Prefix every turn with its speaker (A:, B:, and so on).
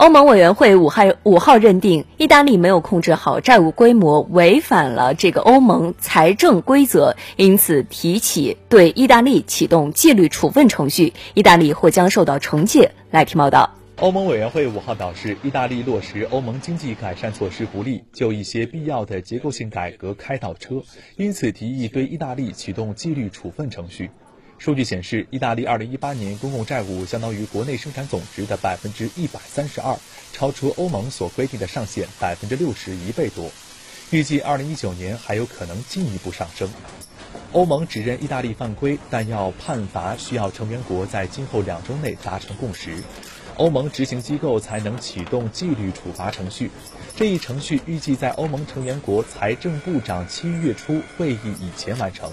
A: 欧盟委员会五号五号认定，意大利没有控制好债务规模，违反了这个欧盟财政规则，因此提起对意大利启动纪律处分程序，意大利或将受到惩戒。来听报道。
B: 欧盟委员会五号表示，意大利落实欧盟经济改善措施不力，就一些必要的结构性改革开倒车，因此提议对意大利启动纪律处分程序。数据显示，意大利2018年公共债务相当于国内生产总值的百分之一百三十二，超出欧盟所规定的上限百分之六十一倍多。预计2019年还有可能进一步上升。欧盟指认意大利犯规，但要判罚需要成员国在今后两周内达成共识，欧盟执行机构才能启动纪律处罚程序。这一程序预计在欧盟成员国财政部长七月初会议以前完成。